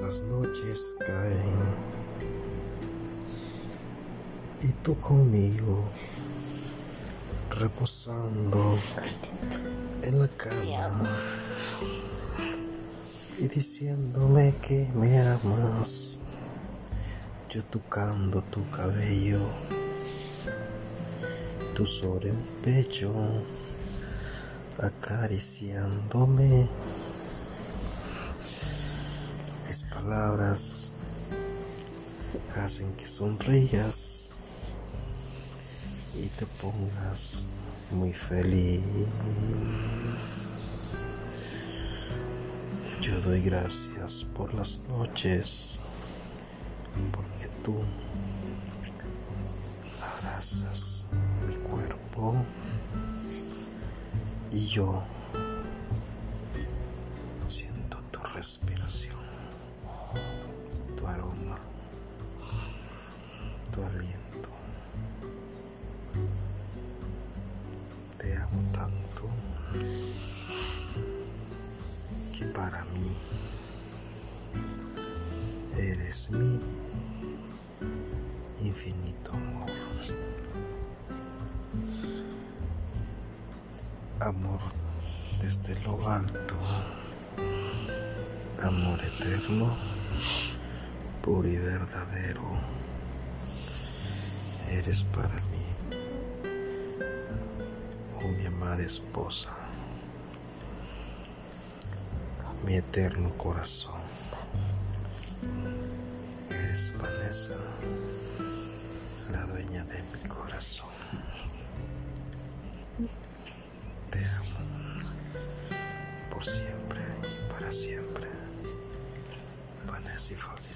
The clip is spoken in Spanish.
las noches caen y tú conmigo reposando en la cama y diciéndome que me amas, yo tocando tu cabello, tu sobre un pecho, acariciándome. Mis palabras hacen que sonrías y te pongas muy feliz. Yo doy gracias por las noches porque tú abrazas mi cuerpo y yo siento tu respiración, Te amo tanto que para mí eres mi infinito amor. Amor desde lo alto, amor eterno, puro y verdadero eres para mí, oh mi amada esposa, mi eterno corazón. Eres Vanessa, la dueña de mi corazón. Te amo por siempre y para siempre, Vanessa y Fabián.